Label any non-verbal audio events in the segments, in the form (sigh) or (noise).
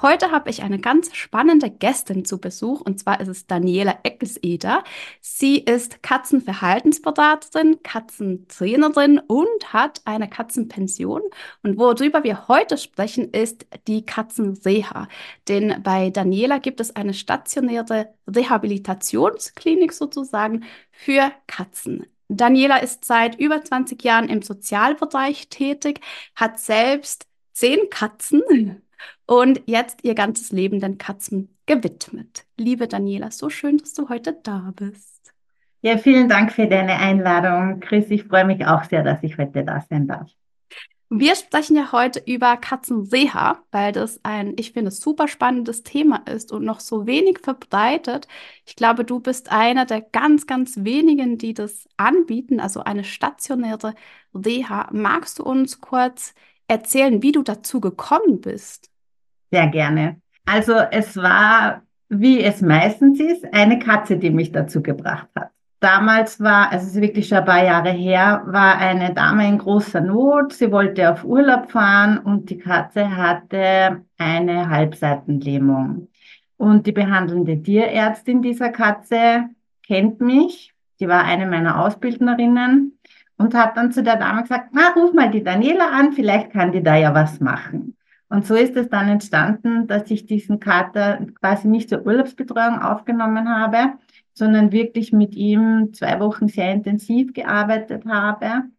Heute habe ich eine ganz spannende Gästin zu Besuch und zwar ist es Daniela Eckeseder. Sie ist Katzenverhaltensberaterin, Katzentrainerin und hat eine Katzenpension. Und worüber wir heute sprechen, ist die Katzenreha. Denn bei Daniela gibt es eine stationäre Rehabilitationsklinik sozusagen für Katzen. Daniela ist seit über 20 Jahren im Sozialbereich tätig, hat selbst zehn Katzen und jetzt ihr ganzes Leben den Katzen gewidmet. Liebe Daniela, so schön, dass du heute da bist. Ja, vielen Dank für deine Einladung, Chris. Ich freue mich auch sehr, dass ich heute da sein darf. Wir sprechen ja heute über Katzenreha, weil das ein, ich finde, super spannendes Thema ist und noch so wenig verbreitet. Ich glaube, du bist einer der ganz, ganz wenigen, die das anbieten, also eine stationäre Reha. Magst du uns kurz erzählen, wie du dazu gekommen bist? Sehr gerne. Also es war, wie es meistens ist, eine Katze, die mich dazu gebracht hat. Damals war, also es ist wirklich schon ein paar Jahre her, war eine Dame in großer Not. Sie wollte auf Urlaub fahren und die Katze hatte eine Halbseitenlähmung. Und die behandelnde Tierärztin dieser Katze kennt mich. Die war eine meiner Ausbildnerinnen und hat dann zu der Dame gesagt, na, ruf mal die Daniela an, vielleicht kann die da ja was machen. Und so ist es dann entstanden, dass ich diesen Kater quasi nicht zur Urlaubsbetreuung aufgenommen habe, sondern wirklich mit ihm zwei Wochen sehr intensiv gearbeitet habe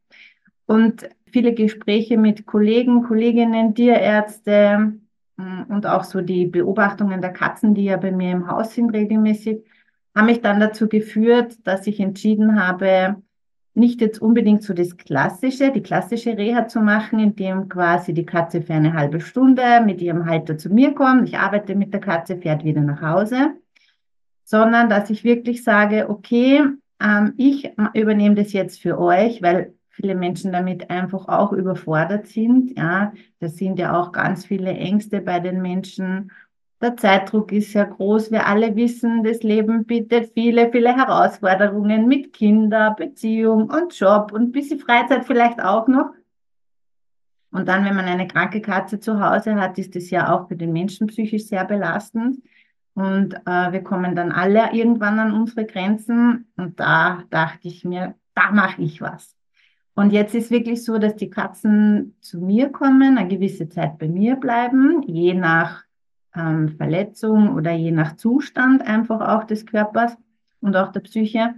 und viele Gespräche mit Kollegen, Kolleginnen, Tierärzte mm, und auch so die Beobachtungen der Katzen, die ja bei mir im Haus sind regelmäßig, haben mich dann dazu geführt, dass ich entschieden habe, nicht jetzt unbedingt so das Klassische, die klassische Reha zu machen, indem quasi die Katze für eine halbe Stunde mit ihrem Halter zu mir kommt, ich arbeite mit der Katze, fährt wieder nach Hause, sondern dass ich wirklich sage, okay, ähm, ich übernehme das jetzt für euch, weil viele Menschen damit einfach auch überfordert sind. Ja, das sind ja auch ganz viele Ängste bei den Menschen der Zeitdruck ist sehr groß. Wir alle wissen, das Leben bietet viele, viele Herausforderungen mit Kinder, Beziehung und Job und ein bisschen Freizeit vielleicht auch noch. Und dann, wenn man eine kranke Katze zu Hause hat, ist das ja auch für den Menschen psychisch sehr belastend. Und äh, wir kommen dann alle irgendwann an unsere Grenzen. Und da dachte ich mir, da mache ich was. Und jetzt ist wirklich so, dass die Katzen zu mir kommen, eine gewisse Zeit bei mir bleiben, je nach ähm, Verletzung oder je nach Zustand einfach auch des Körpers und auch der Psyche.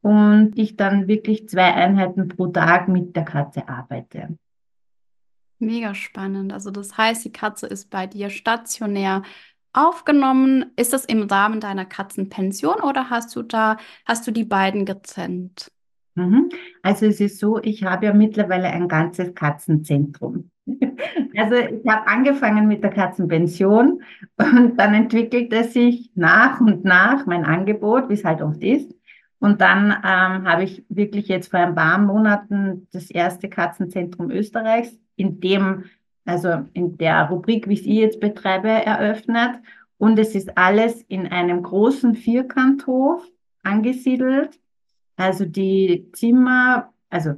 Und ich dann wirklich zwei Einheiten pro Tag mit der Katze arbeite. Mega spannend. Also das heißt, die Katze ist bei dir stationär aufgenommen. Ist das im Rahmen deiner Katzenpension oder hast du da, hast du die beiden getrennt? Mhm. Also es ist so, ich habe ja mittlerweile ein ganzes Katzenzentrum. Also ich habe angefangen mit der Katzenpension und dann entwickelte sich nach und nach mein Angebot, wie es halt oft ist. Und dann ähm, habe ich wirklich jetzt vor ein paar Monaten das erste Katzenzentrum Österreichs in dem, also in der Rubrik, wie ich sie jetzt betreibe, eröffnet. Und es ist alles in einem großen Vierkanthof angesiedelt. Also die Zimmer, also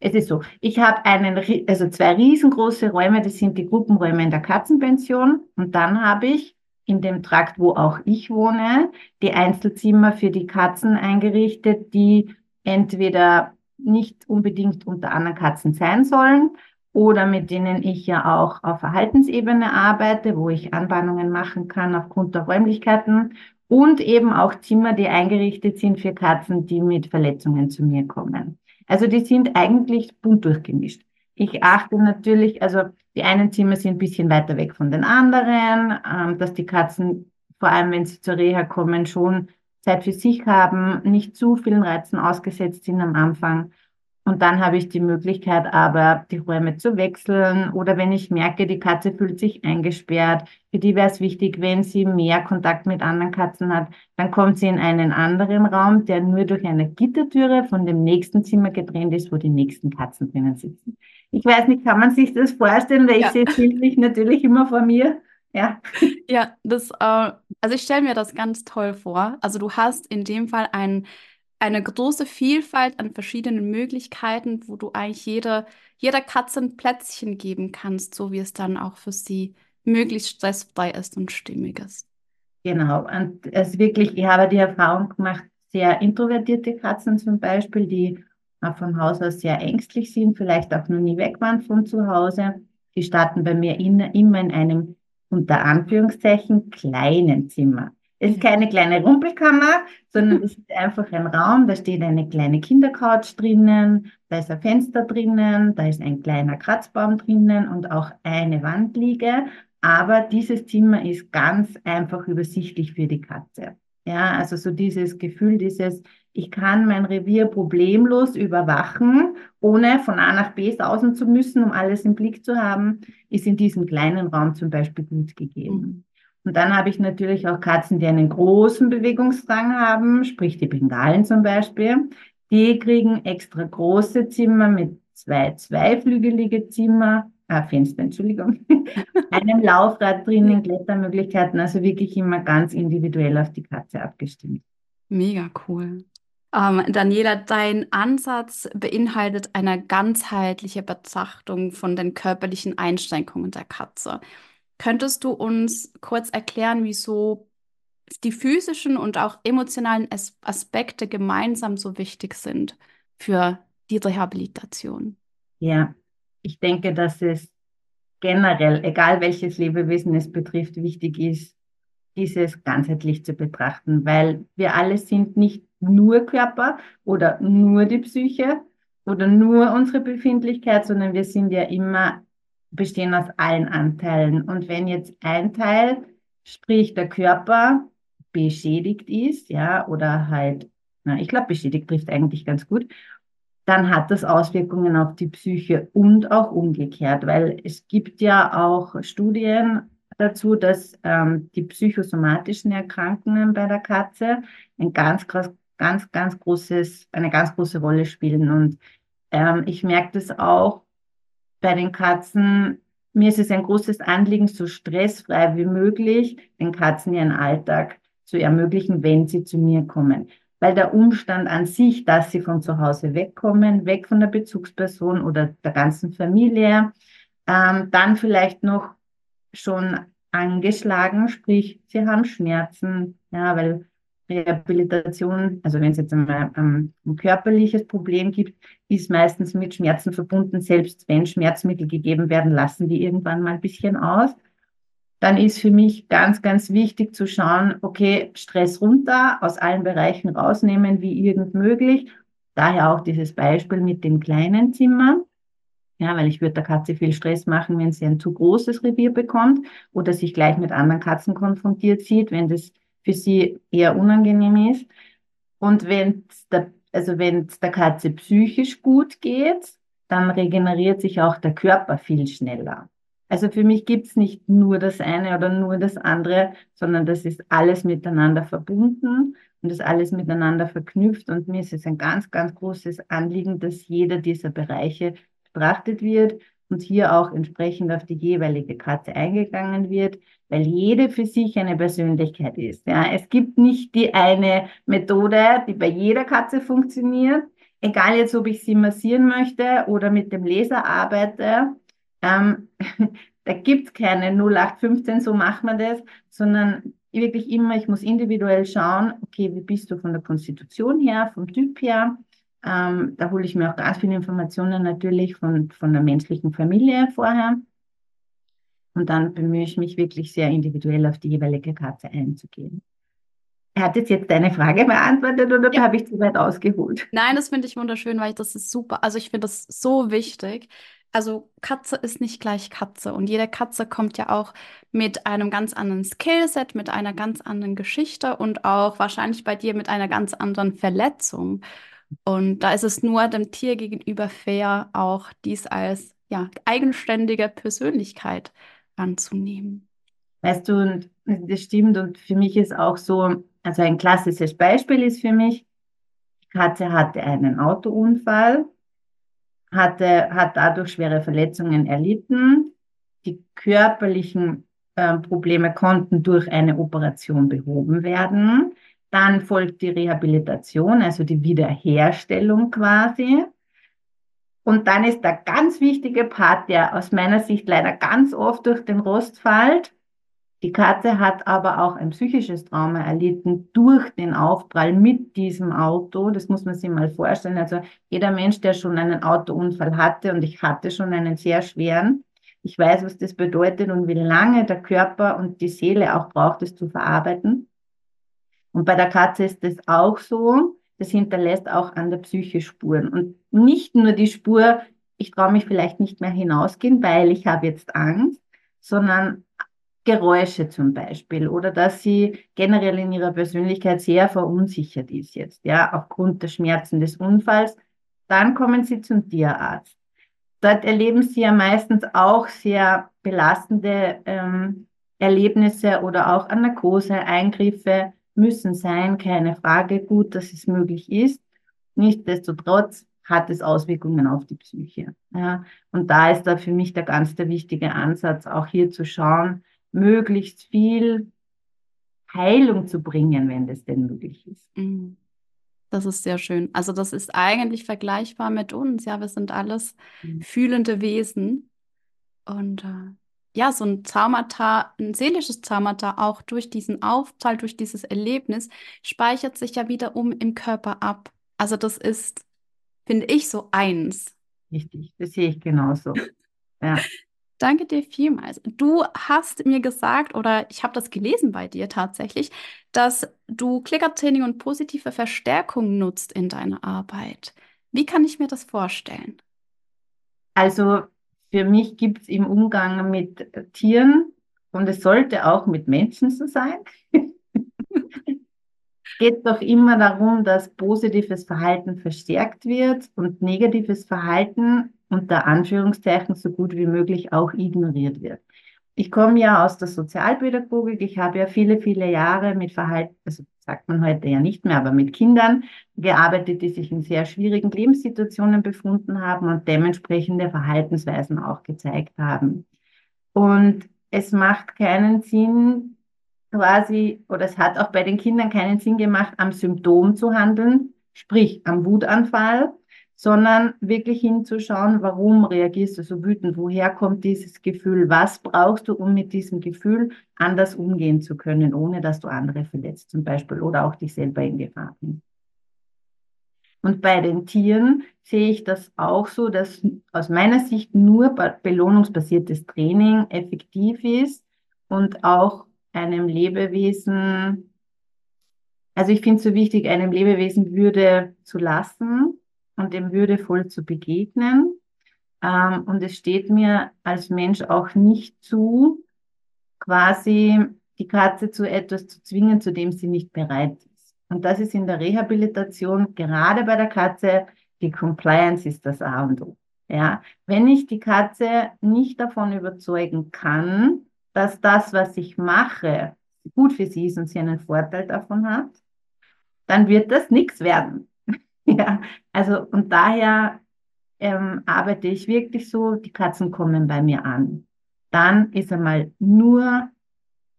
es ist so, ich habe einen, also zwei riesengroße Räume, das sind die Gruppenräume in der Katzenpension. Und dann habe ich in dem Trakt, wo auch ich wohne, die Einzelzimmer für die Katzen eingerichtet, die entweder nicht unbedingt unter anderen Katzen sein sollen oder mit denen ich ja auch auf Verhaltensebene arbeite, wo ich Anbahnungen machen kann aufgrund der Räumlichkeiten und eben auch Zimmer, die eingerichtet sind für Katzen, die mit Verletzungen zu mir kommen. Also die sind eigentlich bunt durchgemischt. Ich achte natürlich, also die einen Zimmer sind ein bisschen weiter weg von den anderen, ähm, dass die Katzen, vor allem wenn sie zur Reha kommen, schon Zeit für sich haben, nicht zu vielen Reizen ausgesetzt sind am Anfang und dann habe ich die Möglichkeit aber, die Räume zu wechseln oder wenn ich merke, die Katze fühlt sich eingesperrt, für die wäre es wichtig, wenn sie mehr Kontakt mit anderen Katzen hat, dann kommt sie in einen anderen Raum, der nur durch eine Gittertüre von dem nächsten Zimmer getrennt ist, wo die nächsten Katzen drinnen sitzen. Ich weiß nicht, kann man sich das vorstellen, weil ja. ich sehe es natürlich immer vor mir. Ja. Ja, das, äh, also ich stelle mir das ganz toll vor. Also du hast in dem Fall ein, eine große Vielfalt an verschiedenen Möglichkeiten, wo du eigentlich jede, jeder Katze ein Plätzchen geben kannst, so wie es dann auch für sie möglichst stressfrei ist und stimmig ist. Genau. Und es wirklich, ich habe die Erfahrung gemacht, sehr introvertierte Katzen zum Beispiel, die von Haus aus sehr ängstlich sind, vielleicht auch noch nie weg waren von zu Hause. Die starten bei mir in, immer in einem unter Anführungszeichen kleinen Zimmer. Es ist keine kleine Rumpelkammer, sondern es (laughs) ist einfach ein Raum, da steht eine kleine Kindercouch drinnen, da ist ein Fenster drinnen, da ist ein kleiner Kratzbaum drinnen und auch eine Wandliege. Aber dieses Zimmer ist ganz einfach übersichtlich für die Katze. Ja, also so dieses Gefühl, dieses, ich kann mein Revier problemlos überwachen, ohne von A nach B sausen zu müssen, um alles im Blick zu haben, ist in diesem kleinen Raum zum Beispiel gut gegeben. Und dann habe ich natürlich auch Katzen, die einen großen Bewegungsdrang haben, sprich die Bengalen zum Beispiel. Die kriegen extra große Zimmer mit zwei zweiflügelige Zimmer, äh, Fenster, Entschuldigung, (laughs) einem Laufrad drinnen, Klettermöglichkeiten, also wirklich immer ganz individuell auf die Katze abgestimmt. Mega cool. Ähm, Daniela, dein Ansatz beinhaltet eine ganzheitliche Betrachtung von den körperlichen Einschränkungen der Katze. Könntest du uns kurz erklären, wieso die physischen und auch emotionalen As Aspekte gemeinsam so wichtig sind für die Rehabilitation? Ja, ich denke, dass es generell, egal welches Lebewesen es betrifft, wichtig ist, dieses ganzheitlich zu betrachten, weil wir alle sind nicht nur Körper oder nur die Psyche oder nur unsere Befindlichkeit, sondern wir sind ja immer, bestehen aus allen Anteilen. Und wenn jetzt ein Teil, sprich der Körper, beschädigt ist, ja, oder halt, na, ich glaube, beschädigt trifft eigentlich ganz gut, dann hat das Auswirkungen auf die Psyche und auch umgekehrt, weil es gibt ja auch Studien dazu, dass ähm, die psychosomatischen Erkrankungen bei der Katze ein ganz, ganz, ganz großes, eine ganz große Rolle spielen. Und ähm, ich merke das auch bei den Katzen. Mir ist es ein großes Anliegen, so stressfrei wie möglich den Katzen ihren Alltag zu ermöglichen, wenn sie zu mir kommen weil der Umstand an sich, dass sie von zu Hause wegkommen, weg von der Bezugsperson oder der ganzen Familie, ähm, dann vielleicht noch schon angeschlagen, sprich, sie haben Schmerzen, ja, weil Rehabilitation, also wenn es jetzt einmal ähm, ein körperliches Problem gibt, ist meistens mit Schmerzen verbunden. Selbst wenn Schmerzmittel gegeben werden, lassen die irgendwann mal ein bisschen aus dann ist für mich ganz, ganz wichtig zu schauen, okay, Stress runter, aus allen Bereichen rausnehmen, wie irgend möglich. Daher auch dieses Beispiel mit dem kleinen Zimmer. Ja, weil ich würde der Katze viel Stress machen, wenn sie ein zu großes Revier bekommt oder sich gleich mit anderen Katzen konfrontiert sieht, wenn das für sie eher unangenehm ist. Und wenn der, also es der Katze psychisch gut geht, dann regeneriert sich auch der Körper viel schneller. Also für mich gibt's nicht nur das eine oder nur das andere, sondern das ist alles miteinander verbunden und das alles miteinander verknüpft. Und mir ist es ein ganz, ganz großes Anliegen, dass jeder dieser Bereiche betrachtet wird und hier auch entsprechend auf die jeweilige Katze eingegangen wird, weil jede für sich eine Persönlichkeit ist. Ja, es gibt nicht die eine Methode, die bei jeder Katze funktioniert. Egal jetzt, ob ich sie massieren möchte oder mit dem Laser arbeite ähm, (laughs) da gibt es keine 0815, so macht man das, sondern wirklich immer, ich muss individuell schauen, okay, wie bist du von der Konstitution her, vom Typ her. Ähm, da hole ich mir auch ganz viele Informationen natürlich von, von der menschlichen Familie vorher. Und dann bemühe ich mich wirklich sehr individuell auf die jeweilige Katze einzugehen. Hat jetzt jetzt deine Frage beantwortet oder ja. habe ich zu weit ausgeholt? Nein, das finde ich wunderschön, weil ich das ist super. Also ich finde das so wichtig, also Katze ist nicht gleich Katze und jede Katze kommt ja auch mit einem ganz anderen Skillset, mit einer ganz anderen Geschichte und auch wahrscheinlich bei dir mit einer ganz anderen Verletzung. Und da ist es nur dem Tier gegenüber fair, auch dies als ja, eigenständige Persönlichkeit anzunehmen. Weißt du, und das stimmt und für mich ist auch so, also ein klassisches Beispiel ist für mich, die Katze hatte einen Autounfall hatte, hat dadurch schwere Verletzungen erlitten. Die körperlichen Probleme konnten durch eine Operation behoben werden. Dann folgt die Rehabilitation, also die Wiederherstellung quasi. Und dann ist der ganz wichtige Part, der aus meiner Sicht leider ganz oft durch den Rost fällt. Die Katze hat aber auch ein psychisches Trauma erlitten durch den Aufprall mit diesem Auto. Das muss man sich mal vorstellen. Also jeder Mensch, der schon einen Autounfall hatte, und ich hatte schon einen sehr schweren, ich weiß, was das bedeutet und wie lange der Körper und die Seele auch braucht, es zu verarbeiten. Und bei der Katze ist das auch so. Das hinterlässt auch an der Psyche Spuren. Und nicht nur die Spur, ich traue mich vielleicht nicht mehr hinausgehen, weil ich habe jetzt Angst, sondern Geräusche zum Beispiel oder dass sie generell in ihrer Persönlichkeit sehr verunsichert ist jetzt, ja, aufgrund der Schmerzen des Unfalls. Dann kommen sie zum Tierarzt. Dort erleben sie ja meistens auch sehr belastende ähm, Erlebnisse oder auch an Narkose, Eingriffe, müssen sein, keine Frage, gut, dass es möglich ist. Nichtsdestotrotz hat es Auswirkungen auf die Psyche. Ja. Und da ist da für mich der ganz der wichtige Ansatz, auch hier zu schauen, möglichst viel Heilung zu bringen, wenn das denn möglich ist. Mhm. Das ist sehr schön. Also das ist eigentlich vergleichbar mit uns. Ja, wir sind alles mhm. fühlende Wesen. Und äh, ja, so ein Traumata, ein seelisches Traumata auch durch diesen Aufteil, durch dieses Erlebnis, speichert sich ja wiederum im Körper ab. Also das ist, finde ich, so eins. Richtig, das sehe ich genauso. (laughs) Ja. Danke dir vielmals. Du hast mir gesagt, oder ich habe das gelesen bei dir tatsächlich, dass du Klickertraining und positive Verstärkung nutzt in deiner Arbeit. Wie kann ich mir das vorstellen? Also für mich gibt es im Umgang mit Tieren, und es sollte auch mit Menschen so sein, (laughs) geht doch immer darum, dass positives Verhalten verstärkt wird und negatives Verhalten unter Anführungszeichen so gut wie möglich auch ignoriert wird. Ich komme ja aus der Sozialpädagogik. Ich habe ja viele, viele Jahre mit Verhalten, also sagt man heute ja nicht mehr, aber mit Kindern gearbeitet, die sich in sehr schwierigen Lebenssituationen befunden haben und dementsprechende Verhaltensweisen auch gezeigt haben. Und es macht keinen Sinn, quasi, oder es hat auch bei den Kindern keinen Sinn gemacht, am Symptom zu handeln, sprich am Wutanfall, sondern wirklich hinzuschauen, warum reagierst du so wütend, woher kommt dieses Gefühl, was brauchst du, um mit diesem Gefühl anders umgehen zu können, ohne dass du andere verletzt zum Beispiel oder auch dich selber in Gefahr bringst. Und bei den Tieren sehe ich das auch so, dass aus meiner Sicht nur belohnungsbasiertes Training effektiv ist und auch einem Lebewesen, also ich finde es so wichtig, einem Lebewesen Würde zu lassen und dem würdevoll zu begegnen. Ähm, und es steht mir als Mensch auch nicht zu, quasi die Katze zu etwas zu zwingen, zu dem sie nicht bereit ist. Und das ist in der Rehabilitation, gerade bei der Katze, die Compliance ist das A und O. Ja, wenn ich die Katze nicht davon überzeugen kann, dass das, was ich mache, gut für sie ist und sie einen Vorteil davon hat, dann wird das nichts werden. (laughs) Ja, also und daher ähm, arbeite ich wirklich so, die Katzen kommen bei mir an. Dann ist einmal nur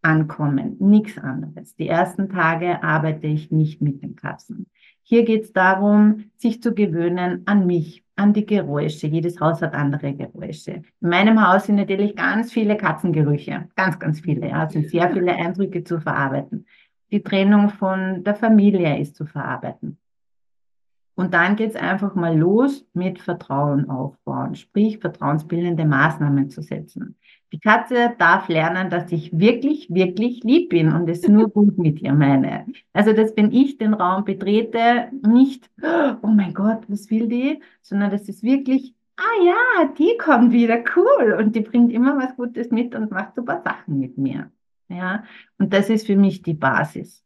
ankommen, nichts anderes. Die ersten Tage arbeite ich nicht mit den Katzen. Hier geht es darum, sich zu gewöhnen an mich, an die Geräusche. Jedes Haus hat andere Geräusche. In meinem Haus sind natürlich ganz viele Katzengerüche, ganz, ganz viele. Ja, es sind sehr (laughs) viele Eindrücke zu verarbeiten. Die Trennung von der Familie ist zu verarbeiten. Und dann geht es einfach mal los mit Vertrauen aufbauen, sprich vertrauensbildende Maßnahmen zu setzen. Die Katze darf lernen, dass ich wirklich, wirklich lieb bin und es nur (laughs) gut mit ihr meine. Also, dass wenn ich den Raum betrete, nicht, oh mein Gott, was will die, sondern dass es wirklich, ah ja, die kommt wieder, cool und die bringt immer was Gutes mit und macht super Sachen mit mir. Ja, und das ist für mich die Basis.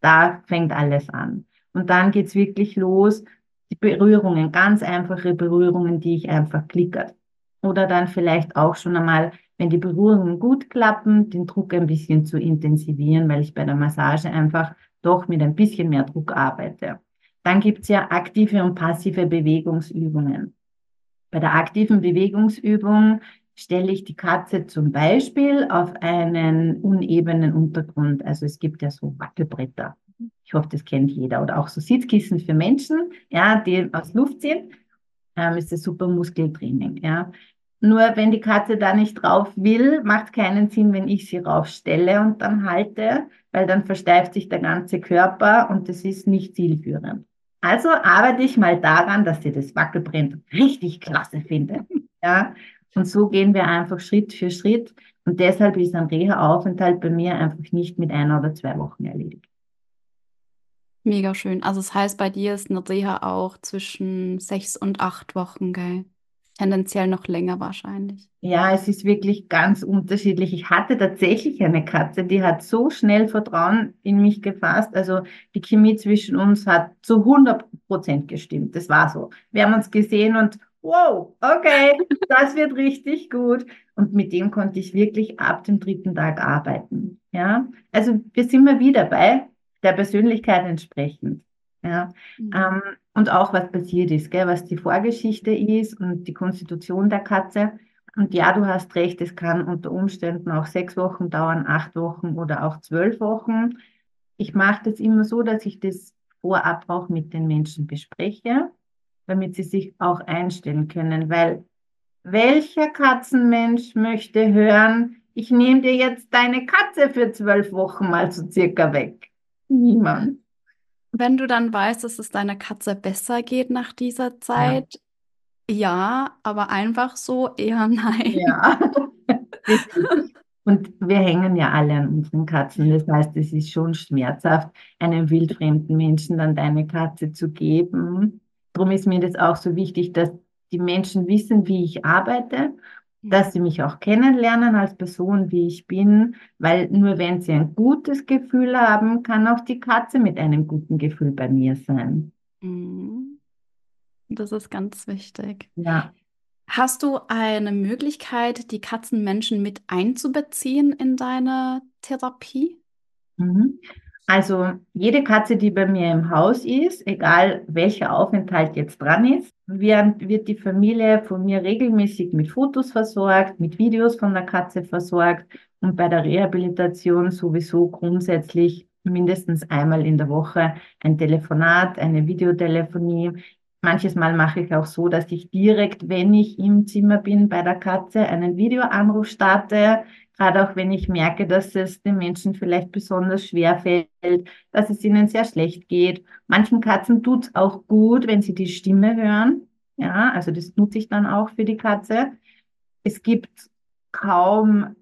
Da fängt alles an. Und dann geht's wirklich los, die Berührungen, ganz einfache Berührungen, die ich einfach klickert. Oder dann vielleicht auch schon einmal, wenn die Berührungen gut klappen, den Druck ein bisschen zu intensivieren, weil ich bei der Massage einfach doch mit ein bisschen mehr Druck arbeite. Dann gibt's ja aktive und passive Bewegungsübungen. Bei der aktiven Bewegungsübung stelle ich die Katze zum Beispiel auf einen unebenen Untergrund. Also es gibt ja so Wackelbretter. Ich hoffe, das kennt jeder. Oder auch so Sitzkissen für Menschen, ja, die aus Luft sind. Ähm, ist das super Muskeltraining, ja. Nur wenn die Katze da nicht drauf will, macht keinen Sinn, wenn ich sie raufstelle und dann halte, weil dann versteift sich der ganze Körper und das ist nicht zielführend. Also arbeite ich mal daran, dass sie das Wackelbrett richtig klasse findet. Ja, und so gehen wir einfach Schritt für Schritt. Und deshalb ist ein Reha-Aufenthalt bei mir einfach nicht mit einer oder zwei Wochen erledigt. Mega schön. Also das heißt, bei dir ist eine Reha auch zwischen sechs und acht Wochen, gell? Tendenziell noch länger wahrscheinlich. Ja, es ist wirklich ganz unterschiedlich. Ich hatte tatsächlich eine Katze, die hat so schnell Vertrauen in mich gefasst. Also die Chemie zwischen uns hat zu 100 Prozent gestimmt. Das war so. Wir haben uns gesehen und wow, okay, (laughs) das wird richtig gut. Und mit dem konnte ich wirklich ab dem dritten Tag arbeiten. Ja, also wir sind mal wieder bei der Persönlichkeit entsprechend. Ja, mhm. ähm, und auch was passiert ist, gell, was die Vorgeschichte ist und die Konstitution der Katze. Und ja, du hast recht, es kann unter Umständen auch sechs Wochen dauern, acht Wochen oder auch zwölf Wochen. Ich mache das immer so, dass ich das vorab auch mit den Menschen bespreche, damit sie sich auch einstellen können, weil welcher Katzenmensch möchte hören, ich nehme dir jetzt deine Katze für zwölf Wochen mal so circa weg? Niemand. Wenn du dann weißt, dass es deiner Katze besser geht nach dieser Zeit, ja, ja aber einfach so eher (laughs) nein. Ja. Und wir hängen ja alle an unseren Katzen. Das heißt, es ist schon schmerzhaft, einem wildfremden Menschen dann deine Katze zu geben. Darum ist mir das auch so wichtig, dass die Menschen wissen, wie ich arbeite dass sie mich auch kennenlernen als Person, wie ich bin, weil nur wenn sie ein gutes Gefühl haben, kann auch die Katze mit einem guten Gefühl bei mir sein. Mhm. Das ist ganz wichtig. Ja. Hast du eine Möglichkeit, die Katzenmenschen mit einzubeziehen in deine Therapie? Mhm. Also jede Katze, die bei mir im Haus ist, egal welcher Aufenthalt jetzt dran ist, wird die Familie von mir regelmäßig mit Fotos versorgt, mit Videos von der Katze versorgt und bei der Rehabilitation sowieso grundsätzlich mindestens einmal in der Woche ein Telefonat, eine Videotelefonie. Manches Mal mache ich auch so, dass ich direkt, wenn ich im Zimmer bin bei der Katze, einen Videoanruf starte, gerade auch wenn ich merke, dass es den Menschen vielleicht besonders schwer fällt, dass es ihnen sehr schlecht geht. Manchen Katzen tut es auch gut, wenn sie die Stimme hören. Ja, also das nutze ich dann auch für die Katze. Es gibt kaum,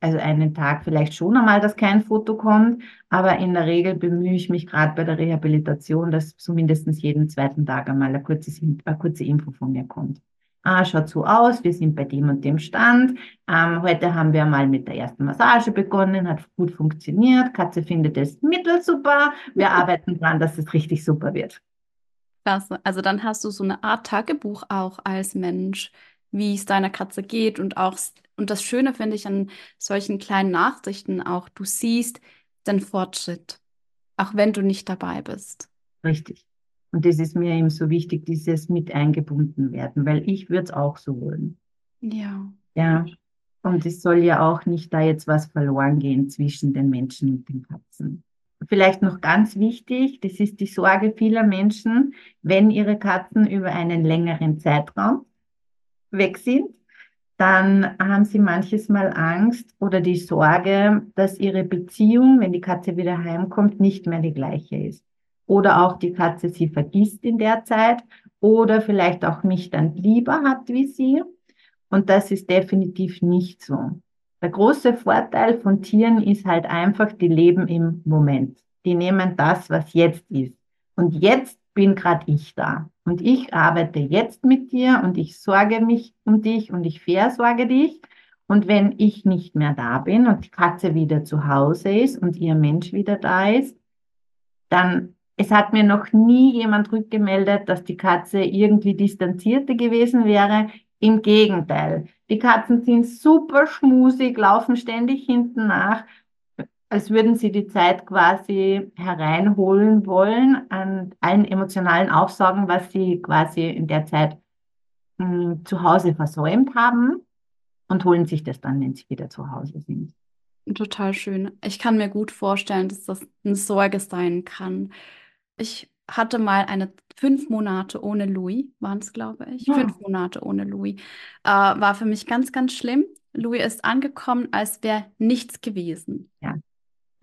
also einen Tag vielleicht schon einmal, dass kein Foto kommt, aber in der Regel bemühe ich mich gerade bei der Rehabilitation, dass zumindest jeden zweiten Tag einmal eine kurze, eine kurze Info von mir kommt ah, schaut so aus, wir sind bei dem und dem Stand. Ähm, heute haben wir mal mit der ersten Massage begonnen, hat gut funktioniert. Katze findet es mittelsuper. Wir (laughs) arbeiten dran, dass es richtig super wird. Klasse. Also dann hast du so eine Art Tagebuch auch als Mensch, wie es deiner Katze geht und auch, und das Schöne finde ich an solchen kleinen Nachrichten auch, du siehst den Fortschritt, auch wenn du nicht dabei bist. Richtig. Und das ist mir eben so wichtig, dieses mit eingebunden werden, weil ich würde es auch so wollen. Ja. Ja. Und es soll ja auch nicht da jetzt was verloren gehen zwischen den Menschen und den Katzen. Vielleicht noch ganz wichtig, das ist die Sorge vieler Menschen, wenn ihre Katzen über einen längeren Zeitraum weg sind, dann haben sie manches Mal Angst oder die Sorge, dass ihre Beziehung, wenn die Katze wieder heimkommt, nicht mehr die gleiche ist oder auch die Katze sie vergisst in der Zeit oder vielleicht auch mich dann lieber hat wie sie. Und das ist definitiv nicht so. Der große Vorteil von Tieren ist halt einfach, die leben im Moment. Die nehmen das, was jetzt ist. Und jetzt bin gerade ich da. Und ich arbeite jetzt mit dir und ich sorge mich um dich und ich versorge dich. Und wenn ich nicht mehr da bin und die Katze wieder zu Hause ist und ihr Mensch wieder da ist, dann es hat mir noch nie jemand rückgemeldet, dass die Katze irgendwie distanzierter gewesen wäre. Im Gegenteil. Die Katzen sind super schmusig, laufen ständig hinten nach, als würden sie die Zeit quasi hereinholen wollen an allen emotionalen Aufsagen, was sie quasi in der Zeit mh, hm, zu Hause versäumt haben. und holen sich das dann, wenn sie wieder zu Hause sind. Total schön. Ich kann mir gut vorstellen, dass das eine Sorge sein kann. Ich hatte mal eine fünf Monate ohne Louis, waren es, glaube ich. Ja. Fünf Monate ohne Louis. Äh, war für mich ganz, ganz schlimm. Louis ist angekommen, als wäre nichts gewesen. Ja.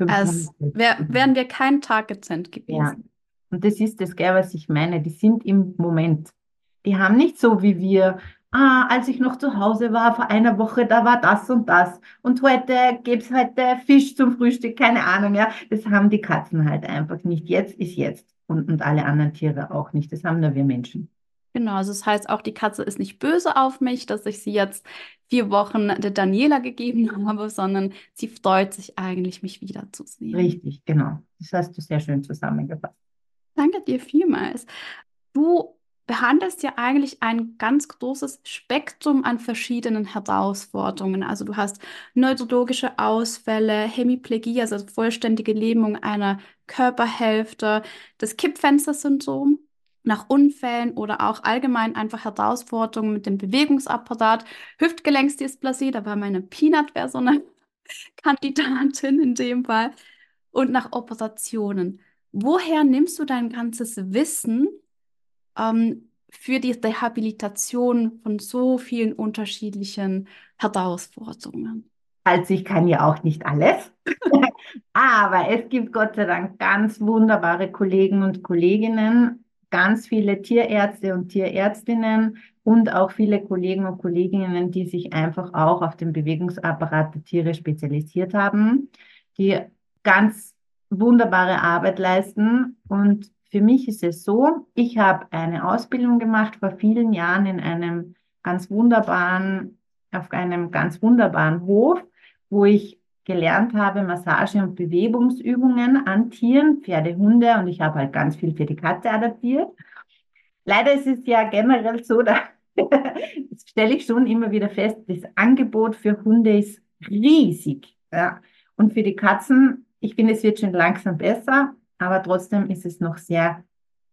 Als wär, wären wir kein Tag getrennt Ja. gewesen. Und das ist das, gell, was ich meine. Die sind im Moment. Die haben nicht so wie wir, ah, als ich noch zu Hause war, vor einer Woche, da war das und das. Und heute gibt's heute Fisch zum Frühstück, keine Ahnung, ja. Das haben die Katzen halt einfach nicht. Jetzt ist jetzt. Und, und alle anderen Tiere auch nicht. Das haben nur wir Menschen. Genau, also das heißt auch, die Katze ist nicht böse auf mich, dass ich sie jetzt vier Wochen der Daniela gegeben (laughs) habe, sondern sie freut sich eigentlich, mich wiederzusehen. Richtig, genau. Das hast du sehr schön zusammengefasst. Danke dir vielmals. Du behandelst ja eigentlich ein ganz großes Spektrum an verschiedenen Herausforderungen. Also du hast neurologische Ausfälle, Hemiplegie, also vollständige Lähmung einer Körperhälfte, das Kippfenstersyndrom nach Unfällen oder auch allgemein einfach Herausforderungen mit dem Bewegungsapparat, Hüftgelenksdysplasie, da war meine Peanut, wäre so eine (laughs) Kandidatin in dem Fall, und nach Operationen. Woher nimmst du dein ganzes Wissen ähm, für die Rehabilitation von so vielen unterschiedlichen Herausforderungen? Also ich kann ja auch nicht alles, (laughs) aber es gibt Gott sei Dank ganz wunderbare Kollegen und Kolleginnen, ganz viele Tierärzte und Tierärztinnen und auch viele Kollegen und Kolleginnen, die sich einfach auch auf den Bewegungsapparat der Tiere spezialisiert haben, die ganz wunderbare Arbeit leisten. Und für mich ist es so, ich habe eine Ausbildung gemacht vor vielen Jahren in einem ganz wunderbaren, auf einem ganz wunderbaren Hof, wo ich gelernt habe, Massage- und Bewegungsübungen an Tieren, Pferde, Hunde und ich habe halt ganz viel für die Katze adaptiert. Leider ist es ja generell so, da (laughs) stelle ich schon immer wieder fest, das Angebot für Hunde ist riesig. Ja. Und für die Katzen, ich finde, es wird schon langsam besser, aber trotzdem ist es noch sehr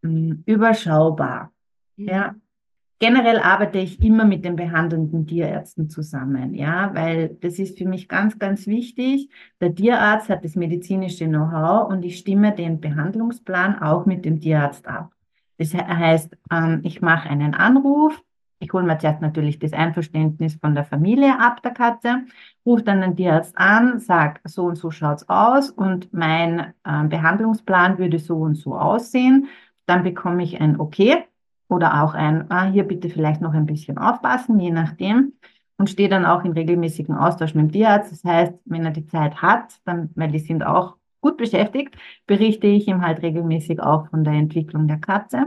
mh, überschaubar. Ja. Generell arbeite ich immer mit den behandelnden Tierärzten zusammen, ja, weil das ist für mich ganz, ganz wichtig. Der Tierarzt hat das medizinische Know-how und ich stimme den Behandlungsplan auch mit dem Tierarzt ab. Das heißt, ähm, ich mache einen Anruf, ich hole mir zuerst natürlich das Einverständnis von der Familie ab, der Katze, rufe dann den Tierarzt an, sage, so und so schaut's aus und mein äh, Behandlungsplan würde so und so aussehen. Dann bekomme ich ein Okay oder auch ein, ah, hier bitte vielleicht noch ein bisschen aufpassen, je nachdem. Und stehe dann auch in regelmäßigen Austausch mit dem Tierarzt. Das heißt, wenn er die Zeit hat, dann, weil die sind auch gut beschäftigt, berichte ich ihm halt regelmäßig auch von der Entwicklung der Katze.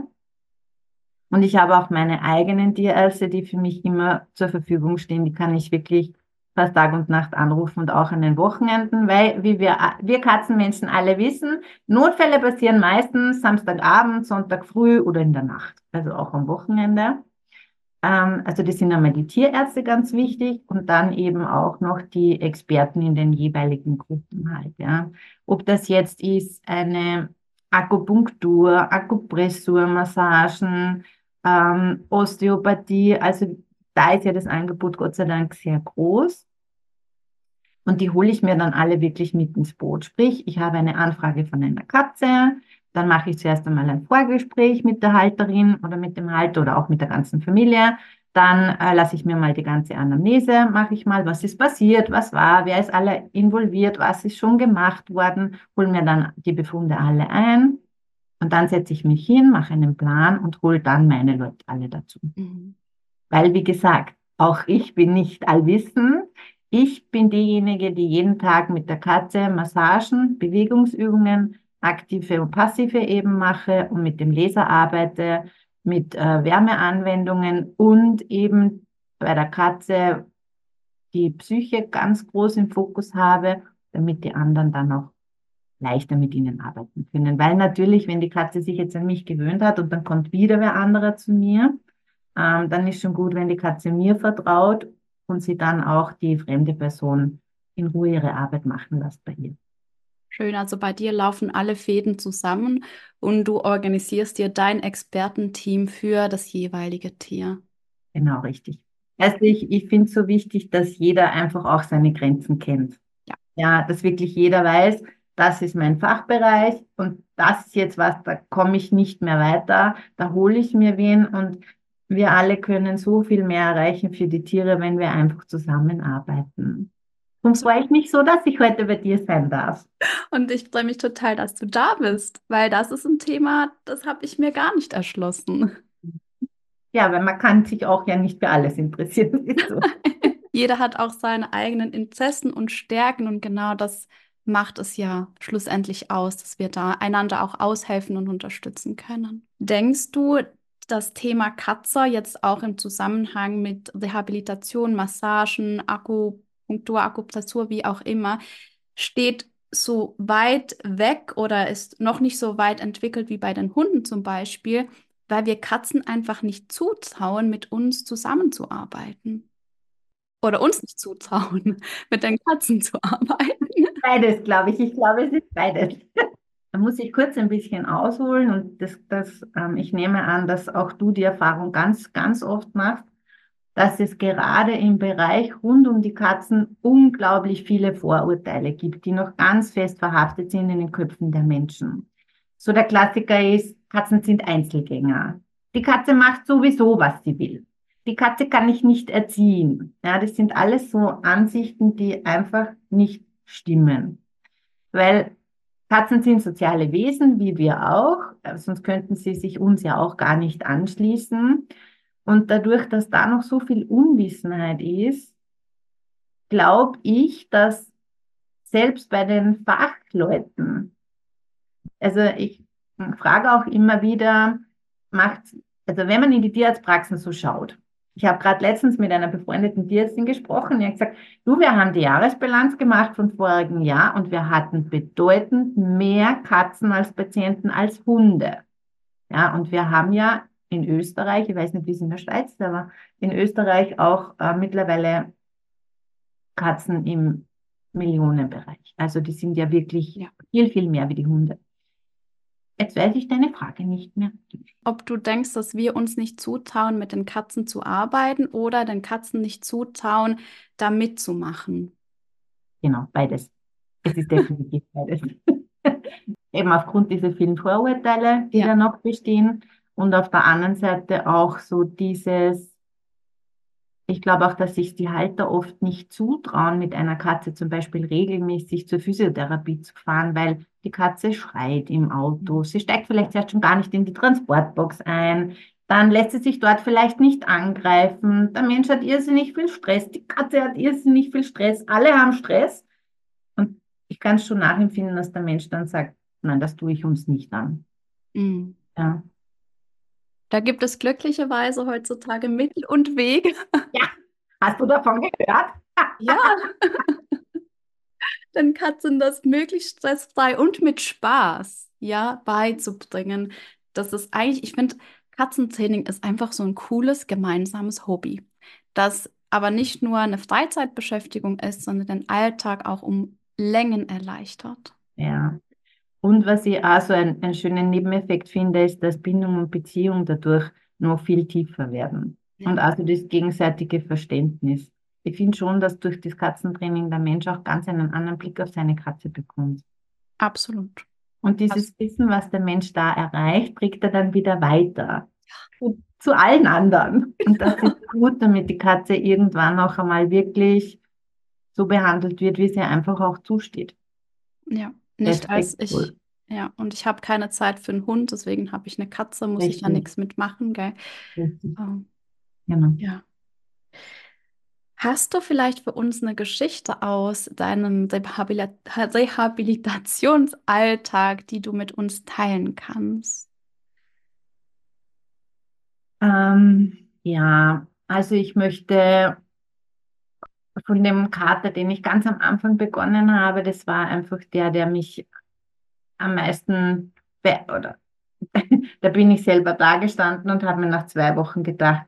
Und ich habe auch meine eigenen Tierärzte, die für mich immer zur Verfügung stehen. Die kann ich wirklich fast Tag und Nacht anrufen und auch an den Wochenenden, weil, wie wir, wir Katzenmenschen alle wissen, Notfälle passieren meistens Samstagabend, Sonntag früh oder in der Nacht, also auch am Wochenende. Ähm, also das sind einmal die Tierärzte ganz wichtig und dann eben auch noch die Experten in den jeweiligen Gruppen halt, ja. Ob das jetzt ist eine Akupunktur, Akupressur, Massagen, ähm, Osteopathie, also da ist ja das Angebot Gott sei Dank sehr groß. Und die hole ich mir dann alle wirklich mit ins Boot. Sprich, ich habe eine Anfrage von einer Katze, dann mache ich zuerst einmal ein Vorgespräch mit der Halterin oder mit dem Halter oder auch mit der ganzen Familie. Dann äh, lasse ich mir mal die ganze Anamnese, mache ich mal, was ist passiert, was war, wer ist alle involviert, was ist schon gemacht worden, hole mir dann die Befunde alle ein und dann setze ich mich hin, mache einen Plan und hole dann meine Leute alle dazu. Mhm. Weil, wie gesagt, auch ich bin nicht allwissend. Ich bin diejenige, die jeden Tag mit der Katze Massagen, Bewegungsübungen, aktive und passive eben mache und mit dem Laser arbeite, mit äh, Wärmeanwendungen und eben bei der Katze die Psyche ganz groß im Fokus habe, damit die anderen dann auch leichter mit ihnen arbeiten können. Weil natürlich, wenn die Katze sich jetzt an mich gewöhnt hat und dann kommt wieder wer anderer zu mir, ähm, dann ist schon gut, wenn die Katze mir vertraut und sie dann auch die fremde Person in Ruhe ihre Arbeit machen lässt bei ihr. Schön, also bei dir laufen alle Fäden zusammen und du organisierst dir dein Expertenteam für das jeweilige Tier. Genau, richtig. Also ich, ich finde es so wichtig, dass jeder einfach auch seine Grenzen kennt. Ja. Ja, dass wirklich jeder weiß, das ist mein Fachbereich und das ist jetzt was, da komme ich nicht mehr weiter, da hole ich mir wen und wir alle können so viel mehr erreichen für die Tiere, wenn wir einfach zusammenarbeiten. Und freue ich mich so, dass ich heute bei dir sein darf. Und ich freue mich total, dass du da bist, weil das ist ein Thema, das habe ich mir gar nicht erschlossen. Ja, weil man kann sich auch ja nicht für alles interessieren. So. (laughs) Jeder hat auch seine eigenen Interessen und Stärken und genau das macht es ja schlussendlich aus, dass wir da einander auch aushelfen und unterstützen können. Denkst du, das Thema Katzer jetzt auch im Zusammenhang mit Rehabilitation, Massagen, Akupunktur, Akupressur, wie auch immer, steht so weit weg oder ist noch nicht so weit entwickelt wie bei den Hunden zum Beispiel, weil wir Katzen einfach nicht zutrauen, mit uns zusammenzuarbeiten. Oder uns nicht zutrauen, (laughs) mit den Katzen zu arbeiten. (laughs) Beides, glaube ich. Ich glaube, es ist beides. Da muss ich kurz ein bisschen ausholen und das, das, ähm, ich nehme an, dass auch du die Erfahrung ganz, ganz oft machst, dass es gerade im Bereich rund um die Katzen unglaublich viele Vorurteile gibt, die noch ganz fest verhaftet sind in den Köpfen der Menschen. So der Klassiker ist, Katzen sind Einzelgänger. Die Katze macht sowieso, was sie will. Die Katze kann ich nicht erziehen. Ja, das sind alles so Ansichten, die einfach nicht stimmen. Weil Katzen sind soziale Wesen, wie wir auch, sonst könnten sie sich uns ja auch gar nicht anschließen. Und dadurch, dass da noch so viel Unwissenheit ist, glaube ich, dass selbst bei den Fachleuten, also ich frage auch immer wieder, macht, also wenn man in die Tierarztpraxen so schaut, ich habe gerade letztens mit einer befreundeten Tierärztin gesprochen, die hat gesagt, du, wir haben die Jahresbilanz gemacht von vorigen Jahr und wir hatten bedeutend mehr Katzen als Patienten als Hunde. Ja, und wir haben ja in Österreich, ich weiß nicht, wie es in der Schweiz ist, aber in Österreich auch äh, mittlerweile Katzen im Millionenbereich. Also die sind ja wirklich ja. viel, viel mehr wie die Hunde. Jetzt weiß ich deine Frage nicht mehr. Ob du denkst, dass wir uns nicht zutrauen, mit den Katzen zu arbeiten oder den Katzen nicht zutrauen, da mitzumachen? Genau, beides. Es ist definitiv (laughs) beides. (laughs) Eben aufgrund dieser vielen Vorurteile, die ja. da noch bestehen. Und auf der anderen Seite auch so dieses, ich glaube auch, dass sich die Halter oft nicht zutrauen, mit einer Katze zum Beispiel regelmäßig zur Physiotherapie zu fahren, weil die Katze schreit im Auto. Sie steigt vielleicht erst schon gar nicht in die Transportbox ein. Dann lässt sie sich dort vielleicht nicht angreifen. Der Mensch hat irrsinnig viel Stress. Die Katze hat irrsinnig viel Stress. Alle haben Stress. Und ich kann es schon nachempfinden, dass der Mensch dann sagt, nein, das tue ich uns nicht an. Mhm. Ja. Da gibt es glücklicherweise heutzutage Mittel und Wege. Ja, hast du davon gehört? (laughs) ja. Den Katzen das möglichst stressfrei und mit Spaß ja, beizubringen. Das ist eigentlich, ich finde, Katzentraining ist einfach so ein cooles gemeinsames Hobby, das aber nicht nur eine Freizeitbeschäftigung ist, sondern den Alltag auch um Längen erleichtert. Ja, und was ich auch so einen, einen schönen Nebeneffekt finde, ist, dass Bindung und Beziehung dadurch noch viel tiefer werden. Ja. Und also das gegenseitige Verständnis. Ich finde schon, dass durch das Katzentraining der Mensch auch ganz einen anderen Blick auf seine Katze bekommt. Absolut. Und dieses. Wissen, was der Mensch da erreicht, bringt er dann wieder weiter. Zu, zu allen anderen. Und das ist gut, damit die (laughs) Katze irgendwann auch einmal wirklich so behandelt wird, wie sie einfach auch zusteht. Ja. Nicht als ich. Ja, und ich habe keine Zeit für einen Hund, deswegen habe ich eine Katze, muss Richtig. ich ja nichts mitmachen, gell? Ähm, genau. Ja. Hast du vielleicht für uns eine Geschichte aus deinem Rehabilitationsalltag, die du mit uns teilen kannst? Ähm, ja, also ich möchte von dem Kater, den ich ganz am Anfang begonnen habe, das war einfach der, der mich am meisten, oder (laughs) da bin ich selber da gestanden und habe mir nach zwei Wochen gedacht,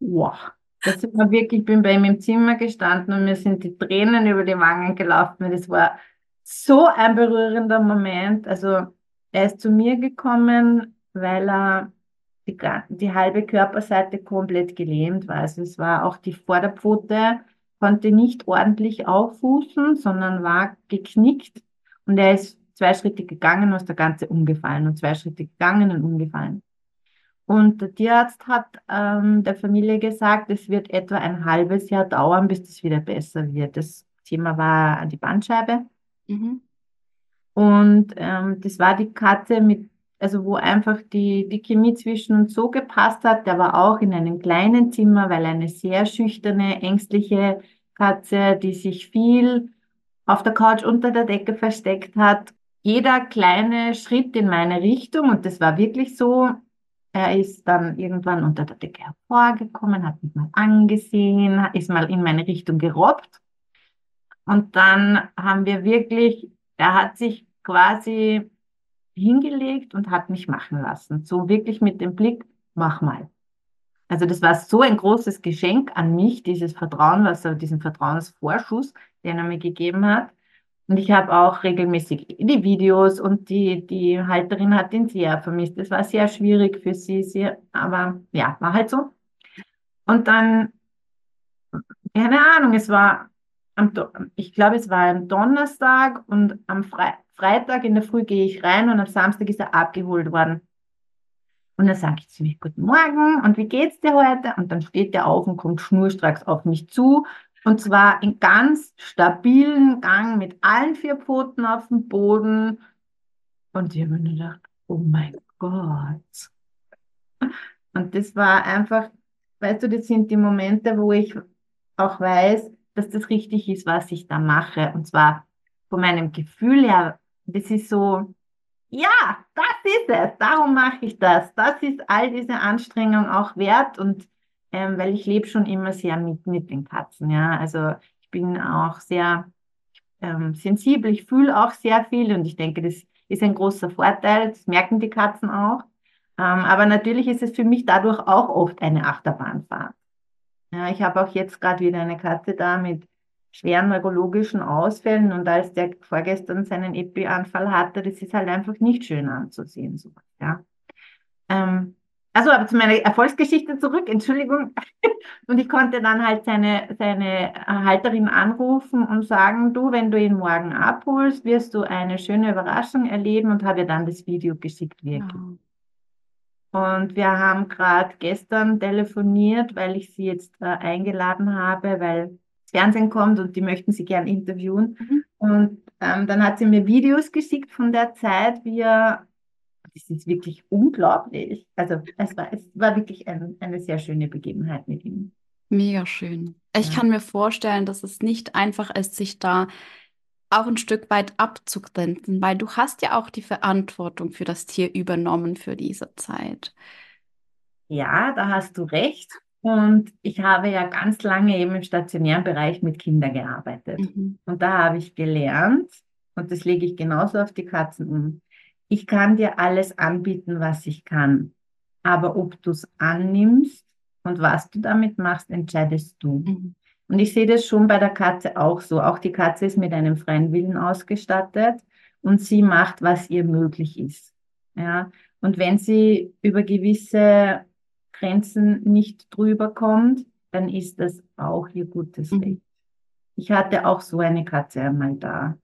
wow, das war wirklich, ich bin bei ihm im Zimmer gestanden und mir sind die Tränen über die Wangen gelaufen. Das war so ein berührender Moment. Also er ist zu mir gekommen, weil er die, die halbe Körperseite komplett gelähmt war. Also es war auch die Vorderpfote, konnte nicht ordentlich auffußen, sondern war geknickt und er ist zwei Schritte gegangen und ist der ganze umgefallen und zwei Schritte gegangen und umgefallen. Und der Tierarzt hat ähm, der Familie gesagt, es wird etwa ein halbes Jahr dauern, bis das wieder besser wird. Das Thema war die Bandscheibe. Mhm. Und ähm, das war die Katze mit, also wo einfach die, die Chemie zwischen uns so gepasst hat. Der war auch in einem kleinen Zimmer, weil eine sehr schüchterne, ängstliche Katze, die sich viel auf der Couch unter der Decke versteckt hat. Jeder kleine Schritt in meine Richtung, und das war wirklich so, er ist dann irgendwann unter der Decke hervorgekommen, hat mich mal angesehen, ist mal in meine Richtung gerobbt. Und dann haben wir wirklich, er hat sich quasi hingelegt und hat mich machen lassen. So wirklich mit dem Blick, mach mal. Also das war so ein großes Geschenk an mich, dieses Vertrauen, was er, diesen Vertrauensvorschuss, den er mir gegeben hat. Und ich habe auch regelmäßig die Videos und die, die Halterin hat ihn sehr vermisst. Es war sehr schwierig für sie, sehr, aber ja, war halt so. Und dann, keine Ahnung, es war, am, ich glaube, es war am Donnerstag und am Fre Freitag in der Früh gehe ich rein und am Samstag ist er abgeholt worden. Und dann sage ich zu mir, guten Morgen und wie geht's dir heute? Und dann steht der auf und kommt schnurstracks auf mich zu und zwar in ganz stabilen Gang mit allen vier Pfoten auf dem Boden. Und ich habe mir gedacht, oh mein Gott. Und das war einfach, weißt du, das sind die Momente, wo ich auch weiß, dass das richtig ist, was ich da mache. Und zwar von meinem Gefühl her, das ist so, ja, das ist es, darum mache ich das. Das ist all diese Anstrengung auch wert und ähm, weil ich lebe schon immer sehr mit, mit den Katzen. Ja, also ich bin auch sehr ähm, sensibel, ich fühle auch sehr viel und ich denke, das ist ein großer Vorteil. Das merken die Katzen auch. Ähm, aber natürlich ist es für mich dadurch auch oft eine Achterbahnfahrt. Ja, ich habe auch jetzt gerade wieder eine Katze da mit schweren neurologischen Ausfällen und als der vorgestern seinen Epi-Anfall hatte, das ist halt einfach nicht schön anzusehen. So, ja. Ähm, also aber zu meiner Erfolgsgeschichte zurück, Entschuldigung. (laughs) Und ich konnte dann halt seine, seine Halterin anrufen und sagen, du, wenn du ihn morgen abholst, wirst du eine schöne Überraschung erleben und habe ihr dann das Video geschickt, wirklich. Ja. Und wir haben gerade gestern telefoniert, weil ich sie jetzt äh, eingeladen habe, weil das Fernsehen kommt und die möchten sie gern interviewen. Mhm. Und ähm, dann hat sie mir Videos geschickt von der Zeit, wie er das ist wirklich unglaublich. Also es war, es war wirklich ein, eine sehr schöne Begebenheit mit ihm. Mega schön. Ich ja. kann mir vorstellen, dass es nicht einfach ist, sich da auch ein Stück weit abzugrenzen, weil du hast ja auch die Verantwortung für das Tier übernommen für diese Zeit. Ja, da hast du recht. Und ich habe ja ganz lange eben im stationären Bereich mit Kindern gearbeitet. Mhm. Und da habe ich gelernt, und das lege ich genauso auf die Katzen um, ich kann dir alles anbieten, was ich kann. Aber ob du es annimmst und was du damit machst, entscheidest du. Mhm. Und ich sehe das schon bei der Katze auch so. Auch die Katze ist mit einem freien Willen ausgestattet und sie macht, was ihr möglich ist. Ja. Und wenn sie über gewisse Grenzen nicht drüber kommt, dann ist das auch ihr gutes mhm. Recht. Ich hatte auch so eine Katze einmal da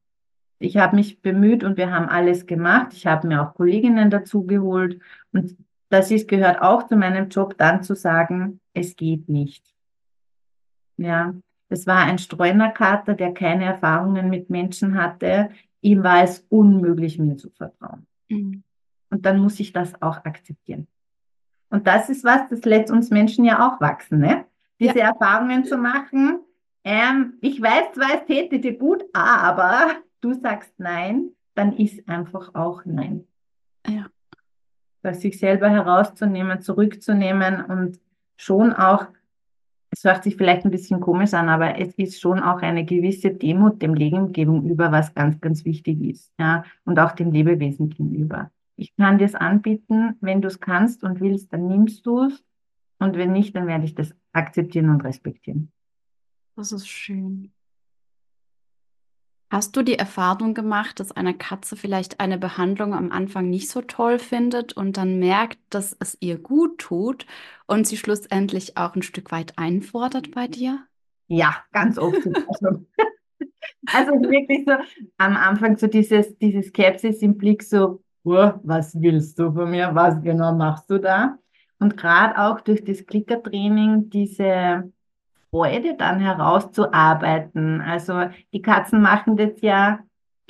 ich habe mich bemüht und wir haben alles gemacht. Ich habe mir auch Kolleginnen dazu geholt und das ist, gehört auch zu meinem Job, dann zu sagen, es geht nicht. Ja, es war ein Streunerkater, der keine Erfahrungen mit Menschen hatte. Ihm war es unmöglich, mir zu vertrauen. Mhm. Und dann muss ich das auch akzeptieren. Und das ist was, das lässt uns Menschen ja auch wachsen, ne? Diese ja. Erfahrungen zu machen. Ähm, ich weiß zwar, es täte dir gut, aber du sagst Nein, dann ist einfach auch Nein. Ja. Das sich selber herauszunehmen, zurückzunehmen und schon auch, es hört sich vielleicht ein bisschen komisch an, aber es ist schon auch eine gewisse Demut dem Leben gegenüber, was ganz, ganz wichtig ist. Ja, und auch dem Lebewesen gegenüber. Ich kann dir es anbieten, wenn du es kannst und willst, dann nimmst du es. Und wenn nicht, dann werde ich das akzeptieren und respektieren. Das ist schön. Hast du die Erfahrung gemacht, dass eine Katze vielleicht eine Behandlung am Anfang nicht so toll findet und dann merkt, dass es ihr gut tut und sie schlussendlich auch ein Stück weit einfordert bei dir? Ja, ganz oft. (laughs) Also, also wirklich so am Anfang so dieses, dieses Skepsis im Blick, so, oh, was willst du von mir? Was genau machst du da? Und gerade auch durch das Klickertraining diese Freude dann herauszuarbeiten. Also die Katzen machen das ja,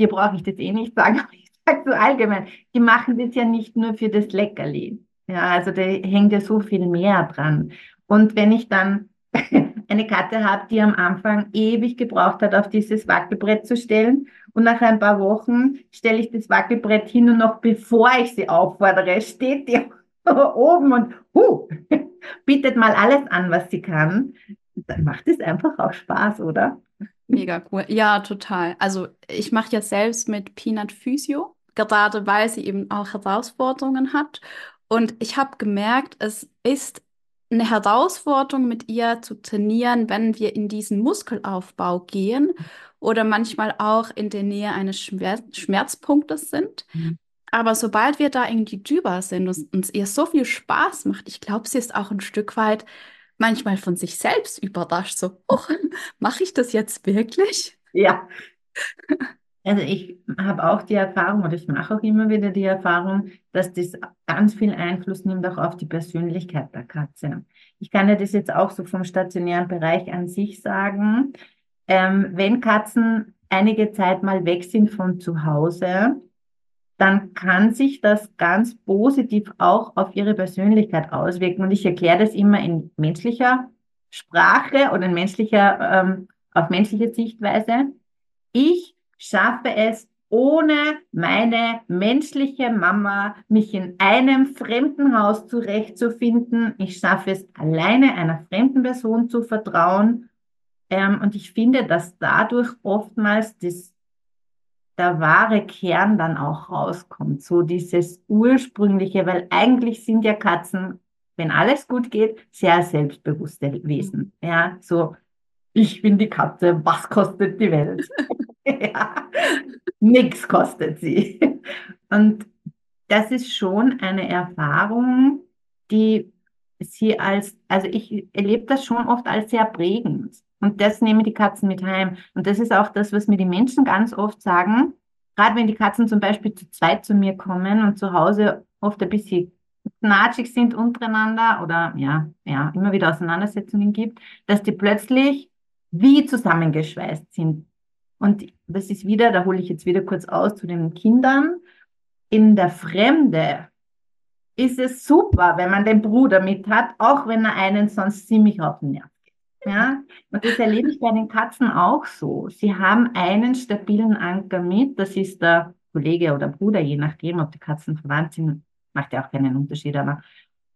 dir brauche ich das eh nicht sagen, (laughs) aber ich sage so allgemein, die machen das ja nicht nur für das Leckerli. Ja, also da hängt ja so viel mehr dran. Und wenn ich dann (laughs) eine Katze habe, die am Anfang ewig gebraucht hat, auf dieses Wackelbrett zu stellen. Und nach ein paar Wochen stelle ich das Wackelbrett hin und noch bevor ich sie auffordere, steht die (laughs) oben und huh, bietet mal alles an, was sie kann. Dann macht es einfach auch Spaß, oder? Mega cool. Ja, total. Also ich mache ja selbst mit Peanut Physio, gerade weil sie eben auch Herausforderungen hat. Und ich habe gemerkt, es ist eine Herausforderung mit ihr zu trainieren, wenn wir in diesen Muskelaufbau gehen oder manchmal auch in der Nähe eines Schmerz Schmerzpunktes sind. Mhm. Aber sobald wir da irgendwie drüber sind und uns ihr so viel Spaß macht, ich glaube, sie ist auch ein Stück weit manchmal von sich selbst überrascht. So, oh, mache ich das jetzt wirklich? Ja. Also ich habe auch die Erfahrung oder ich mache auch immer wieder die Erfahrung, dass das ganz viel Einfluss nimmt auch auf die Persönlichkeit der Katze. Ich kann ja das jetzt auch so vom stationären Bereich an sich sagen. Ähm, wenn Katzen einige Zeit mal weg sind von zu Hause, dann kann sich das ganz positiv auch auf ihre Persönlichkeit auswirken. Und ich erkläre das immer in menschlicher Sprache oder in menschlicher, ähm, auf menschliche Sichtweise. Ich schaffe es ohne meine menschliche Mama, mich in einem fremden Haus zurechtzufinden. Ich schaffe es alleine einer fremden Person zu vertrauen. Ähm, und ich finde, dass dadurch oftmals das, der wahre Kern dann auch rauskommt. So dieses ursprüngliche, weil eigentlich sind ja Katzen, wenn alles gut geht, sehr selbstbewusste Wesen. Ja, so, ich bin die Katze, was kostet die Welt? (laughs) ja, nix kostet sie. (laughs) Und das ist schon eine Erfahrung, die sie als, also ich erlebe das schon oft als sehr prägend. Und das nehmen die Katzen mit heim. Und das ist auch das, was mir die Menschen ganz oft sagen. Gerade wenn die Katzen zum Beispiel zu zweit zu mir kommen und zu Hause oft ein bisschen knatschig sind untereinander oder ja, ja, immer wieder Auseinandersetzungen gibt, dass die plötzlich wie zusammengeschweißt sind. Und das ist wieder, da hole ich jetzt wieder kurz aus zu den Kindern. In der Fremde ist es super, wenn man den Bruder mit hat, auch wenn er einen sonst ziemlich auf den Nerv geht. Ja? Und das erlebe ich bei den Katzen auch so. Sie haben einen stabilen Anker mit, das ist der Kollege oder Bruder, je nachdem, ob die Katzen verwandt sind, macht ja auch keinen Unterschied, aber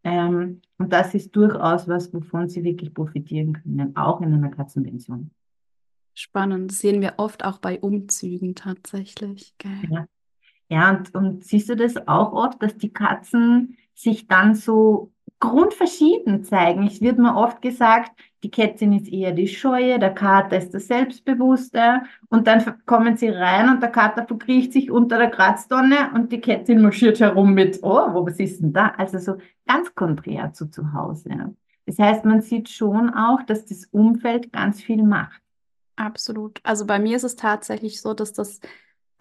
ähm, und das ist durchaus was, wovon sie wirklich profitieren können, auch in einer Katzenpension. Spannend. Das sehen wir oft auch bei Umzügen tatsächlich. Gell? Ja, ja und, und siehst du das auch oft, dass die Katzen sich dann so grundverschieden zeigen. Es wird mir oft gesagt, die Kätzin ist eher die Scheue, der Kater ist der Selbstbewusste und dann kommen sie rein und der Kater verkriecht sich unter der Kratzdonne und die Kätzin marschiert herum mit, oh, wo was ist denn da? Also so ganz konträr zu zu Hause. Das heißt, man sieht schon auch, dass das Umfeld ganz viel macht. Absolut. Also bei mir ist es tatsächlich so, dass das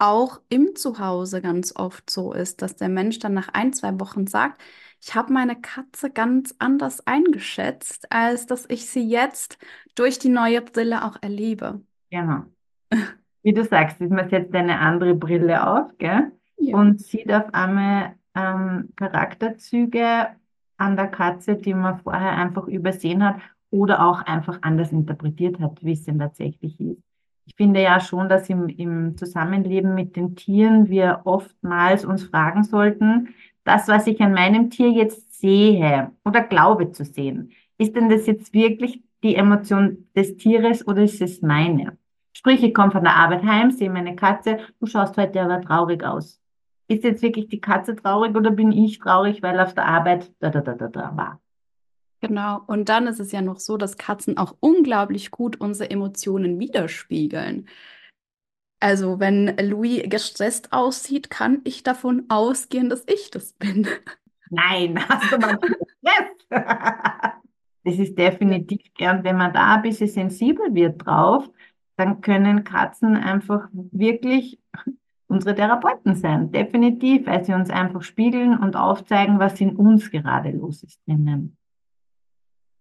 auch im Zuhause ganz oft so ist, dass der Mensch dann nach ein, zwei Wochen sagt, ich habe meine Katze ganz anders eingeschätzt, als dass ich sie jetzt durch die neue Brille auch erlebe. Genau. (laughs) Wie du sagst, man setzt eine andere Brille auf, gell? Ja. Und sieht auf einmal ähm, Charakterzüge an der Katze, die man vorher einfach übersehen hat oder auch einfach anders interpretiert hat, wie es denn tatsächlich ist. Ich finde ja schon, dass im, im Zusammenleben mit den Tieren wir oftmals uns fragen sollten, das, was ich an meinem Tier jetzt sehe oder glaube zu sehen, ist denn das jetzt wirklich die Emotion des Tieres oder ist es meine? Sprich, ich komme von der Arbeit heim, sehe meine Katze, du schaust heute aber traurig aus. Ist jetzt wirklich die Katze traurig oder bin ich traurig, weil auf der Arbeit da da da da da war? Genau. Und dann ist es ja noch so, dass Katzen auch unglaublich gut unsere Emotionen widerspiegeln. Also, wenn Louis gestresst aussieht, kann ich davon ausgehen, dass ich das bin. Nein, (laughs) hast du mal Stress? (laughs) Das ist definitiv gern, wenn man da ein bisschen sensibel wird drauf, dann können Katzen einfach wirklich unsere Therapeuten sein. Definitiv, weil sie uns einfach spiegeln und aufzeigen, was in uns gerade los ist drinnen.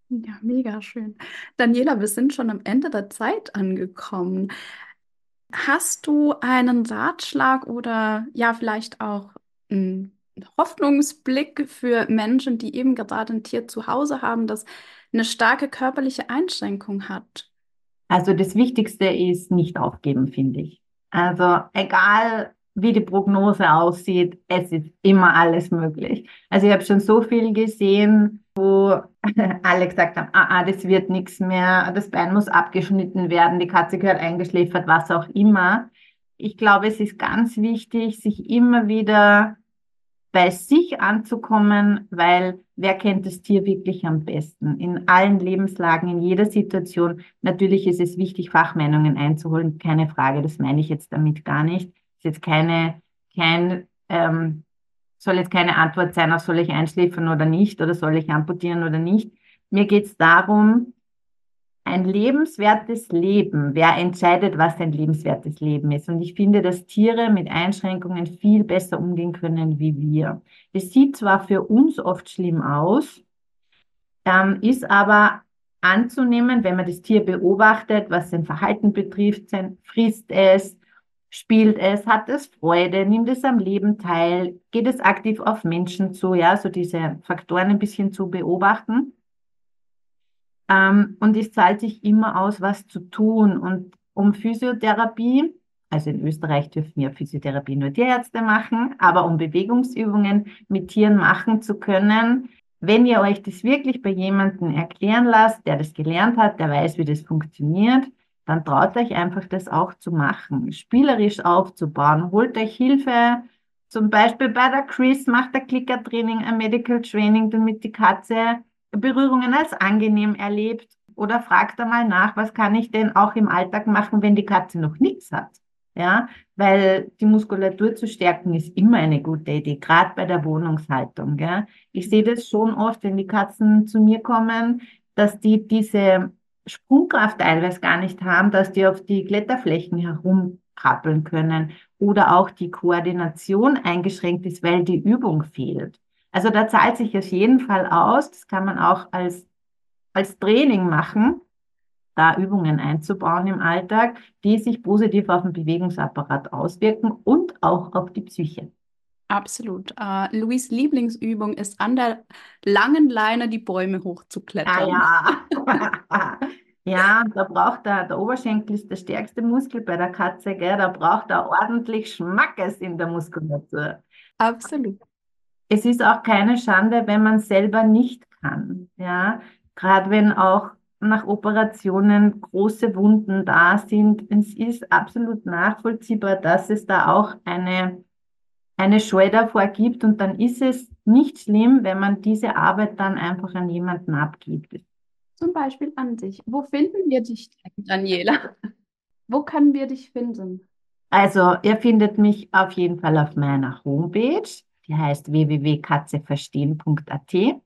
Ja, mega schön. Daniela, wir sind schon am Ende der Zeit angekommen. Hast du einen Ratschlag oder ja, vielleicht auch einen Hoffnungsblick für Menschen, die eben gerade ein Tier zu Hause haben, das eine starke körperliche Einschränkung hat? Also das Wichtigste ist nicht aufgeben, finde ich. Also egal wie die Prognose aussieht, es ist immer alles möglich. Also ich habe schon so viel gesehen, wo (laughs) alle gesagt haben, ah, ah, das wird nichts mehr, das Bein muss abgeschnitten werden, die Katze gehört eingeschläfert, was auch immer. Ich glaube, es ist ganz wichtig, sich immer wieder bei sich anzukommen, weil wer kennt das Tier wirklich am besten? In allen Lebenslagen, in jeder Situation. Natürlich ist es wichtig, Fachmeinungen einzuholen, keine Frage, das meine ich jetzt damit gar nicht. Ist jetzt keine, kein, ähm, soll jetzt keine Antwort sein auf soll ich einschläfern oder nicht oder soll ich amputieren oder nicht. Mir geht es darum, ein lebenswertes Leben. Wer entscheidet, was ein lebenswertes Leben ist? Und ich finde, dass Tiere mit Einschränkungen viel besser umgehen können wie wir. Es sieht zwar für uns oft schlimm aus, ähm, ist aber anzunehmen, wenn man das Tier beobachtet, was sein Verhalten betrifft, sein, frisst es, spielt es, hat es Freude, nimmt es am Leben teil, geht es aktiv auf Menschen zu, ja, so diese Faktoren ein bisschen zu beobachten ähm, und es zahlt sich immer aus, was zu tun. Und um Physiotherapie, also in Österreich dürfen ja Physiotherapie nur Tierärzte machen, aber um Bewegungsübungen mit Tieren machen zu können, wenn ihr euch das wirklich bei jemandem erklären lasst, der das gelernt hat, der weiß, wie das funktioniert, dann traut euch einfach das auch zu machen, spielerisch aufzubauen. Holt euch Hilfe, zum Beispiel bei der Chris macht der Clicker-Training, ein Medical Training, damit die Katze Berührungen als angenehm erlebt oder fragt einmal nach, was kann ich denn auch im Alltag machen, wenn die Katze noch nichts hat. Ja, weil die Muskulatur zu stärken ist immer eine gute Idee, gerade bei der Wohnungshaltung. Gell? Ich sehe das schon oft, wenn die Katzen zu mir kommen, dass die diese Sprungkraft teilweise gar nicht haben, dass die auf die Kletterflächen herumkrabbeln können oder auch die Koordination eingeschränkt ist, weil die Übung fehlt. Also da zahlt sich auf jeden Fall aus. Das kann man auch als, als Training machen, da Übungen einzubauen im Alltag, die sich positiv auf den Bewegungsapparat auswirken und auch auf die Psyche. Absolut. Uh, Louis Lieblingsübung ist an der langen Leine die Bäume hochzuklettern. Ah, ja. (laughs) ja, da braucht er, der Oberschenkel ist der stärkste Muskel bei der Katze, gell? da braucht er ordentlich Schmackes in der Muskulatur. Absolut es ist auch keine Schande, wenn man selber nicht kann. Ja, gerade wenn auch nach Operationen große Wunden da sind. Es ist absolut nachvollziehbar, dass es da auch eine, eine Scheu davor gibt. Und dann ist es nicht schlimm, wenn man diese Arbeit dann einfach an jemanden abgibt. Zum Beispiel an dich. Wo finden wir dich, Daniela? Wo können wir dich finden? Also, ihr findet mich auf jeden Fall auf meiner Homepage die heißt www.katzeverstehen.at.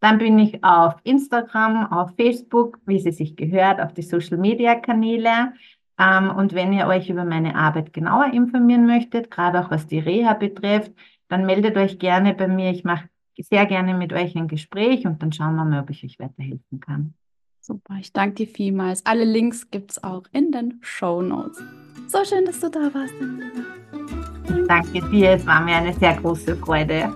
Dann bin ich auf Instagram, auf Facebook, wie sie sich gehört, auf die Social Media Kanäle. Ähm, und wenn ihr euch über meine Arbeit genauer informieren möchtet, gerade auch was die Reha betrifft, dann meldet euch gerne bei mir. Ich mache sehr gerne mit euch ein Gespräch und dann schauen wir mal, ob ich euch weiterhelfen kann. Super, ich danke dir vielmals. Alle Links gibt es auch in den Show Notes. So schön, dass du da warst, Daniela. Danke dir, es war mir eine sehr große Freude.